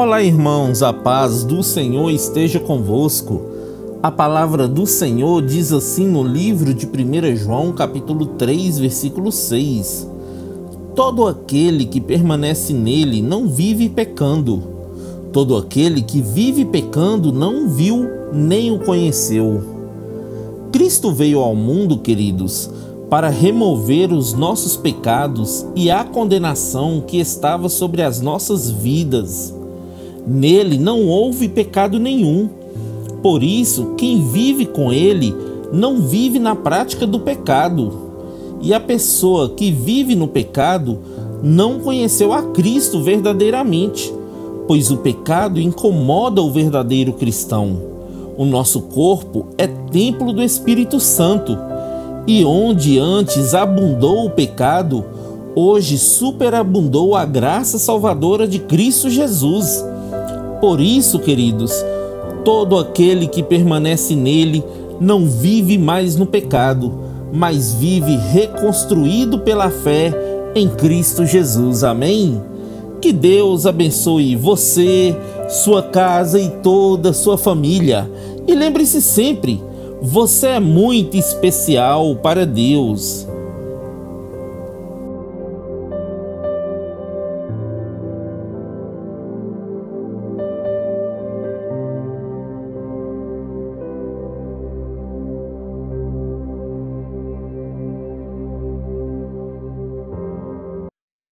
Olá, irmãos, a paz do Senhor esteja convosco. A palavra do Senhor diz assim no livro de 1 João, capítulo 3, versículo 6: Todo aquele que permanece nele não vive pecando. Todo aquele que vive pecando não viu nem o conheceu. Cristo veio ao mundo, queridos, para remover os nossos pecados e a condenação que estava sobre as nossas vidas. Nele não houve pecado nenhum. Por isso, quem vive com ele não vive na prática do pecado. E a pessoa que vive no pecado não conheceu a Cristo verdadeiramente, pois o pecado incomoda o verdadeiro cristão. O nosso corpo é templo do Espírito Santo, e onde antes abundou o pecado, hoje superabundou a graça salvadora de Cristo Jesus. Por isso, queridos, todo aquele que permanece nele não vive mais no pecado, mas vive reconstruído pela fé em Cristo Jesus. Amém? Que Deus abençoe você, sua casa e toda sua família. E lembre-se sempre, você é muito especial para Deus.